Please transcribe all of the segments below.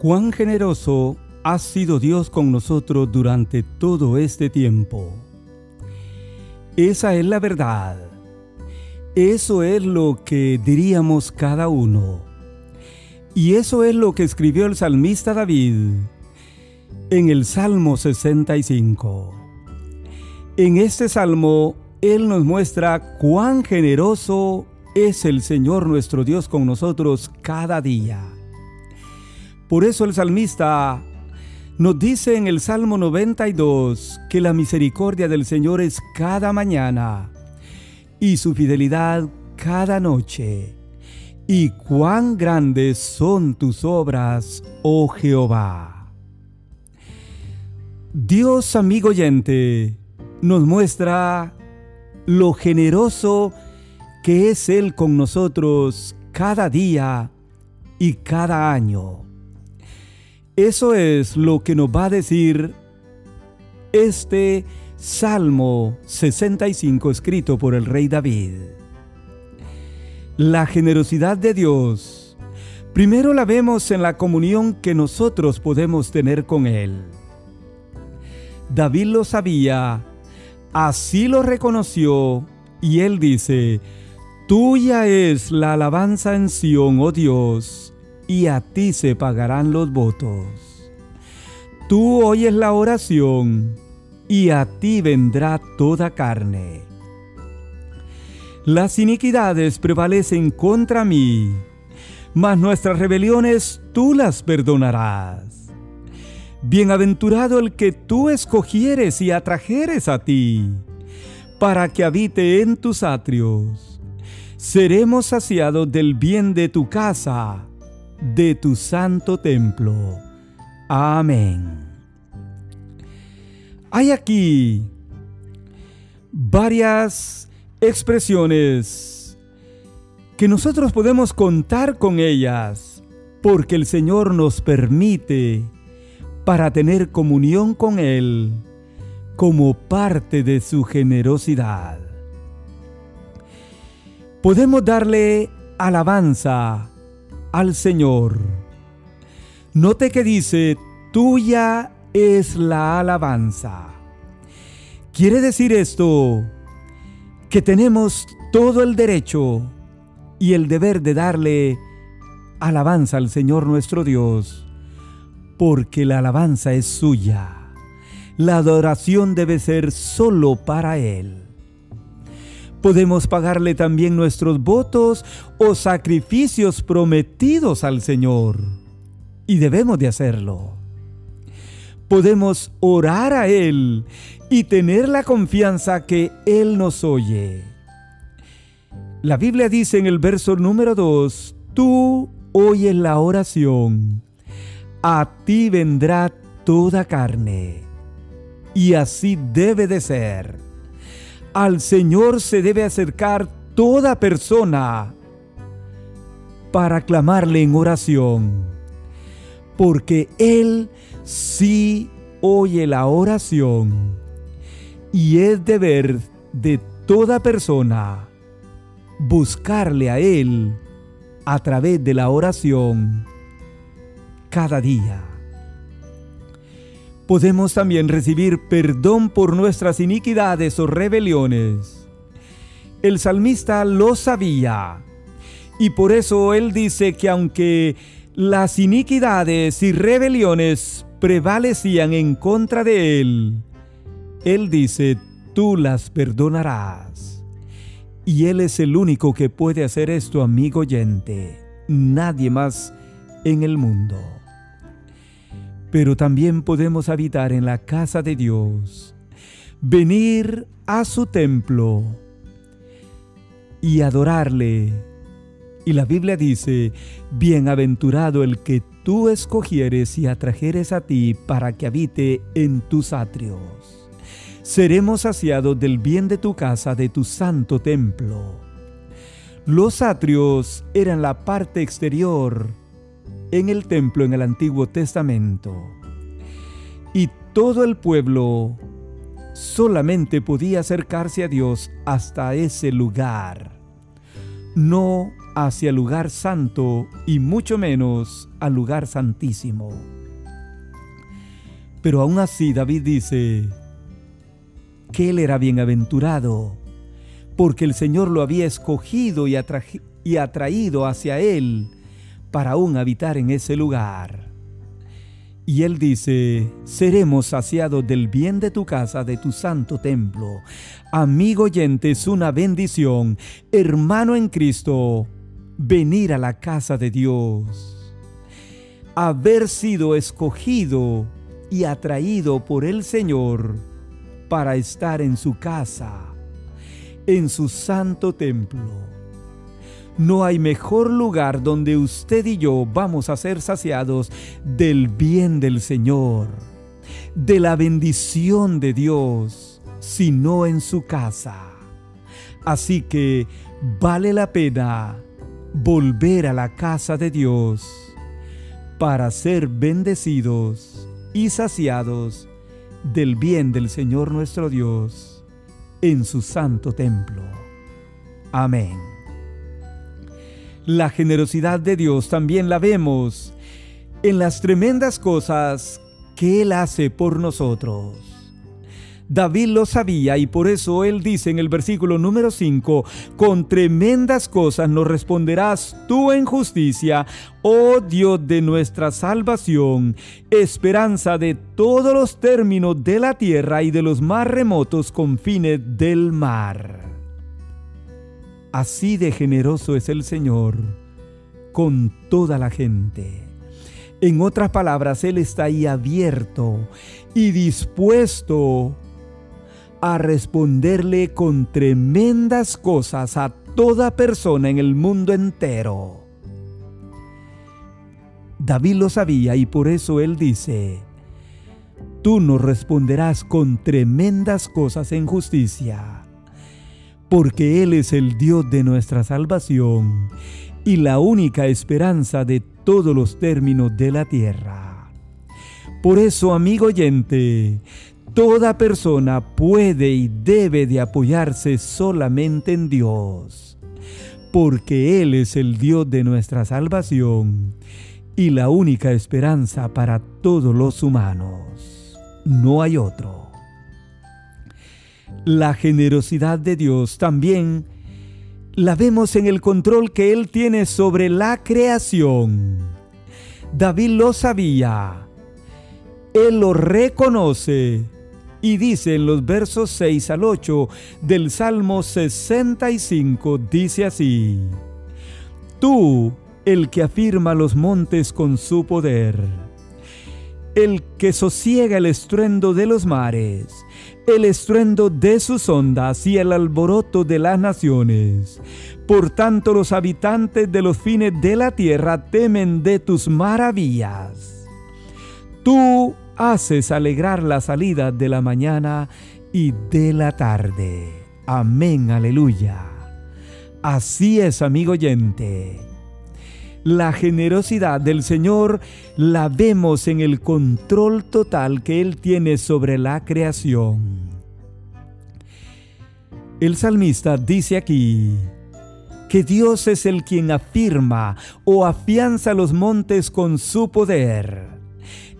Cuán generoso ha sido Dios con nosotros durante todo este tiempo. Esa es la verdad. Eso es lo que diríamos cada uno. Y eso es lo que escribió el salmista David en el Salmo 65. En este salmo, Él nos muestra cuán generoso es el Señor nuestro Dios con nosotros cada día. Por eso el salmista nos dice en el Salmo 92 que la misericordia del Señor es cada mañana y su fidelidad cada noche. Y cuán grandes son tus obras, oh Jehová. Dios, amigo oyente, nos muestra lo generoso que es Él con nosotros cada día y cada año. Eso es lo que nos va a decir este Salmo 65 escrito por el rey David. La generosidad de Dios, primero la vemos en la comunión que nosotros podemos tener con Él. David lo sabía, así lo reconoció, y él dice, Tuya es la alabanza en Sión, oh Dios, y a ti se pagarán los votos. Tú oyes la oración, y a ti vendrá toda carne. Las iniquidades prevalecen contra mí, mas nuestras rebeliones tú las perdonarás. Bienaventurado el que tú escogieres y atrajeres a ti, para que habite en tus atrios. Seremos saciados del bien de tu casa de tu santo templo. Amén. Hay aquí varias expresiones que nosotros podemos contar con ellas porque el Señor nos permite para tener comunión con Él como parte de su generosidad. Podemos darle alabanza al Señor. Note que dice, tuya es la alabanza. Quiere decir esto que tenemos todo el derecho y el deber de darle alabanza al Señor nuestro Dios, porque la alabanza es suya. La adoración debe ser solo para Él. Podemos pagarle también nuestros votos o sacrificios prometidos al Señor. Y debemos de hacerlo. Podemos orar a Él y tener la confianza que Él nos oye. La Biblia dice en el verso número 2, tú oyes la oración, a ti vendrá toda carne. Y así debe de ser al Señor se debe acercar toda persona para clamarle en oración, porque Él sí oye la oración y es deber de toda persona buscarle a Él a través de la oración cada día podemos también recibir perdón por nuestras iniquidades o rebeliones. El salmista lo sabía y por eso él dice que aunque las iniquidades y rebeliones prevalecían en contra de él, él dice, tú las perdonarás. Y él es el único que puede hacer esto, amigo oyente. Nadie más en el mundo pero también podemos habitar en la casa de Dios, venir a su templo y adorarle. Y la Biblia dice, bienaventurado el que tú escogieres y atrajeres a ti para que habite en tus atrios. Seremos saciados del bien de tu casa, de tu santo templo. Los atrios eran la parte exterior en el templo en el Antiguo Testamento. Y todo el pueblo solamente podía acercarse a Dios hasta ese lugar. No hacia el lugar santo y mucho menos al lugar santísimo. Pero aún así David dice que él era bienaventurado porque el Señor lo había escogido y, y atraído hacia él para aún habitar en ese lugar. Y él dice, seremos saciados del bien de tu casa, de tu santo templo. Amigo oyente, es una bendición, hermano en Cristo, venir a la casa de Dios. Haber sido escogido y atraído por el Señor para estar en su casa, en su santo templo. No hay mejor lugar donde usted y yo vamos a ser saciados del bien del Señor, de la bendición de Dios, sino en su casa. Así que vale la pena volver a la casa de Dios para ser bendecidos y saciados del bien del Señor nuestro Dios en su santo templo. Amén. La generosidad de Dios también la vemos en las tremendas cosas que Él hace por nosotros. David lo sabía y por eso él dice en el versículo número 5, con tremendas cosas nos responderás tú en justicia, oh Dios de nuestra salvación, esperanza de todos los términos de la tierra y de los más remotos confines del mar. Así de generoso es el Señor con toda la gente. En otras palabras, Él está ahí abierto y dispuesto a responderle con tremendas cosas a toda persona en el mundo entero. David lo sabía y por eso él dice, tú nos responderás con tremendas cosas en justicia porque Él es el Dios de nuestra salvación y la única esperanza de todos los términos de la tierra. Por eso, amigo oyente, toda persona puede y debe de apoyarse solamente en Dios, porque Él es el Dios de nuestra salvación y la única esperanza para todos los humanos. No hay otro la generosidad de Dios también la vemos en el control que Él tiene sobre la creación. David lo sabía, Él lo reconoce y dice en los versos 6 al 8 del Salmo 65, dice así, Tú, el que afirma los montes con su poder, el que sosiega el estruendo de los mares, el estruendo de sus ondas y el alboroto de las naciones. Por tanto los habitantes de los fines de la tierra temen de tus maravillas. Tú haces alegrar la salida de la mañana y de la tarde. Amén, aleluya. Así es, amigo oyente. La generosidad del Señor la vemos en el control total que Él tiene sobre la creación. El salmista dice aquí que Dios es el quien afirma o afianza los montes con su poder,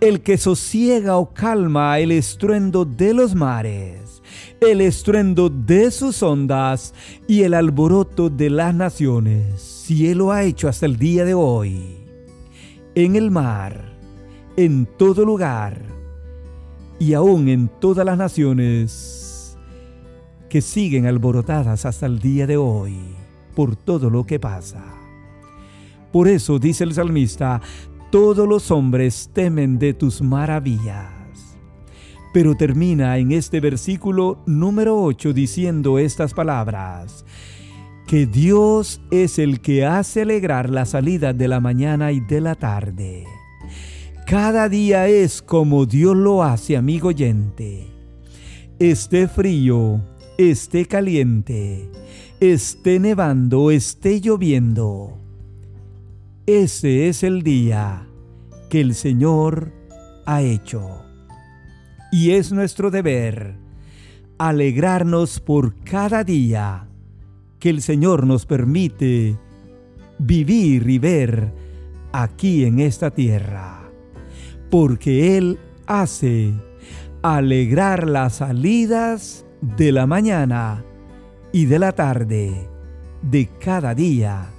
el que sosiega o calma el estruendo de los mares, el estruendo de sus ondas y el alboroto de las naciones si Él lo ha hecho hasta el día de hoy, en el mar, en todo lugar y aún en todas las naciones que siguen alborotadas hasta el día de hoy por todo lo que pasa. Por eso dice el salmista, todos los hombres temen de tus maravillas. Pero termina en este versículo número 8 diciendo estas palabras que Dios es el que hace alegrar la salida de la mañana y de la tarde. Cada día es como Dios lo hace, amigo oyente. Esté frío, esté caliente, esté nevando, esté lloviendo. Ese es el día que el Señor ha hecho. Y es nuestro deber alegrarnos por cada día que el Señor nos permite vivir y ver aquí en esta tierra, porque Él hace alegrar las salidas de la mañana y de la tarde de cada día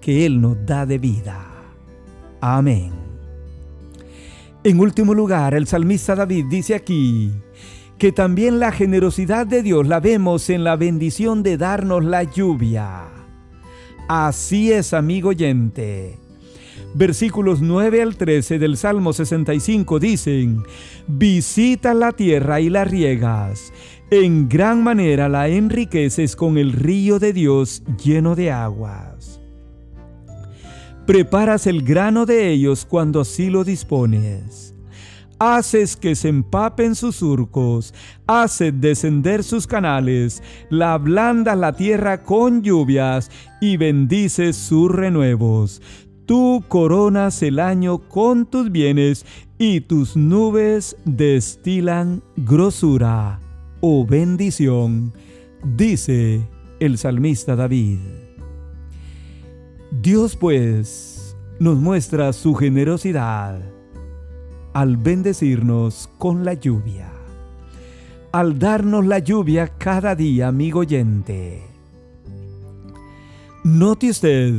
que Él nos da de vida. Amén. En último lugar, el salmista David dice aquí que también la generosidad de Dios la vemos en la bendición de darnos la lluvia. Así es, amigo oyente. Versículos 9 al 13 del Salmo 65 dicen, Visita la tierra y la riegas, en gran manera la enriqueces con el río de Dios lleno de aguas. Preparas el grano de ellos cuando así lo dispones. Haces que se empapen sus surcos, haces descender sus canales, la ablandas la tierra con lluvias y bendices sus renuevos. Tú coronas el año con tus bienes y tus nubes destilan grosura o bendición, dice el salmista David. Dios pues nos muestra su generosidad al bendecirnos con la lluvia, al darnos la lluvia cada día, amigo oyente. Note usted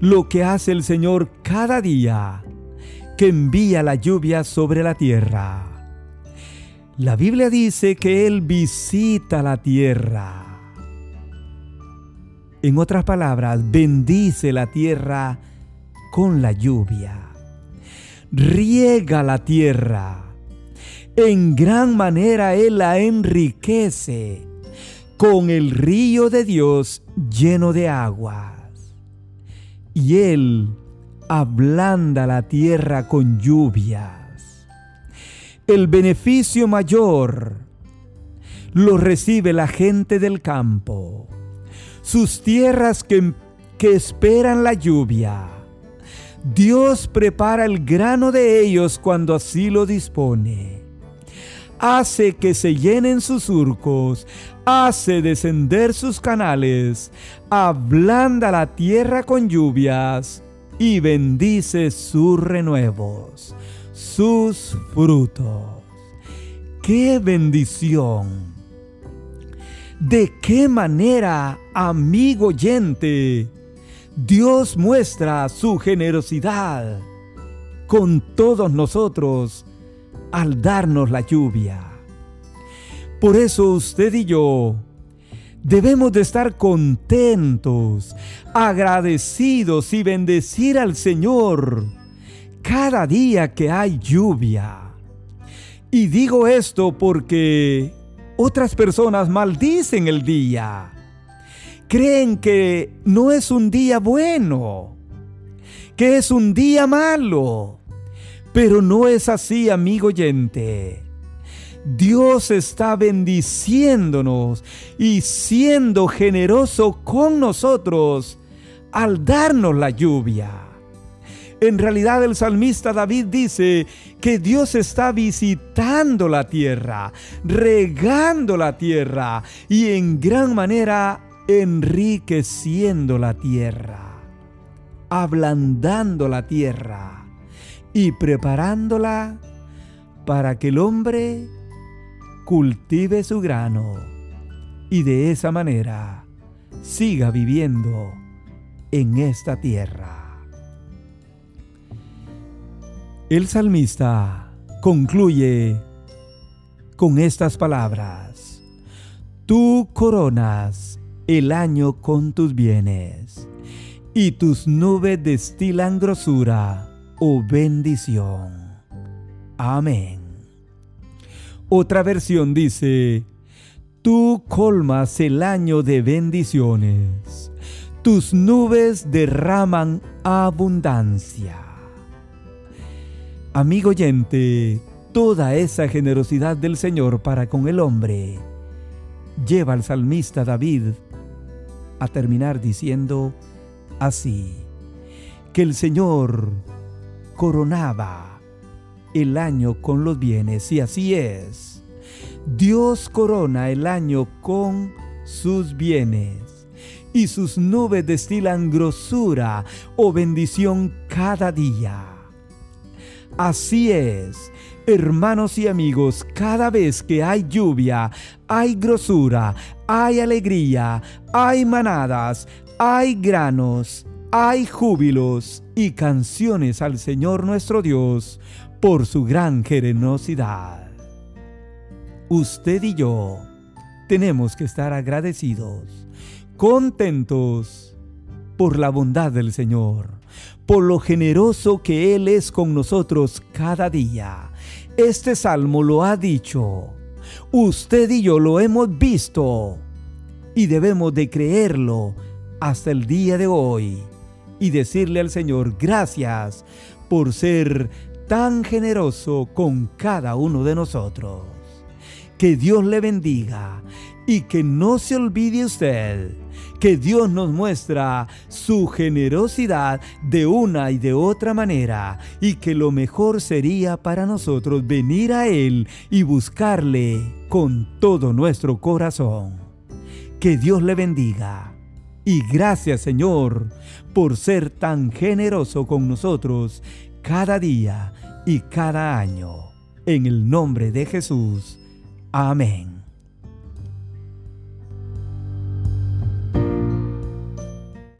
lo que hace el Señor cada día, que envía la lluvia sobre la tierra. La Biblia dice que Él visita la tierra. En otras palabras, bendice la tierra con la lluvia. Riega la tierra. En gran manera Él la enriquece con el río de Dios lleno de agua y Él ablanda la tierra con lluvias. El beneficio mayor lo recibe la gente del campo, sus tierras que, que esperan la lluvia. Dios prepara el grano de ellos cuando así lo dispone. Hace que se llenen sus surcos, hace descender sus canales, ablanda la tierra con lluvias y bendice sus renuevos, sus frutos. ¡Qué bendición! ¿De qué manera, amigo oyente, Dios muestra su generosidad con todos nosotros al darnos la lluvia? Por eso usted y yo debemos de estar contentos, agradecidos y bendecir al Señor cada día que hay lluvia. Y digo esto porque otras personas maldicen el día. Creen que no es un día bueno, que es un día malo. Pero no es así, amigo oyente. Dios está bendiciéndonos y siendo generoso con nosotros al darnos la lluvia. En realidad el salmista David dice que Dios está visitando la tierra, regando la tierra y en gran manera enriqueciendo la tierra, ablandando la tierra y preparándola para que el hombre cultive su grano y de esa manera siga viviendo en esta tierra. El salmista concluye con estas palabras. Tú coronas el año con tus bienes y tus nubes destilan grosura o bendición. Amén. Otra versión dice, tú colmas el año de bendiciones, tus nubes derraman abundancia. Amigo oyente, toda esa generosidad del Señor para con el hombre lleva al salmista David a terminar diciendo así, que el Señor coronaba el año con los bienes. Y así es. Dios corona el año con sus bienes y sus nubes destilan grosura o bendición cada día. Así es, hermanos y amigos, cada vez que hay lluvia, hay grosura, hay alegría, hay manadas, hay granos, hay júbilos y canciones al Señor nuestro Dios por su gran generosidad. Usted y yo tenemos que estar agradecidos, contentos por la bondad del Señor, por lo generoso que Él es con nosotros cada día. Este salmo lo ha dicho. Usted y yo lo hemos visto y debemos de creerlo hasta el día de hoy y decirle al Señor gracias por ser tan generoso con cada uno de nosotros. Que Dios le bendiga y que no se olvide usted que Dios nos muestra su generosidad de una y de otra manera y que lo mejor sería para nosotros venir a Él y buscarle con todo nuestro corazón. Que Dios le bendiga. Y gracias Señor por ser tan generoso con nosotros cada día y cada año. En el nombre de Jesús. Amén.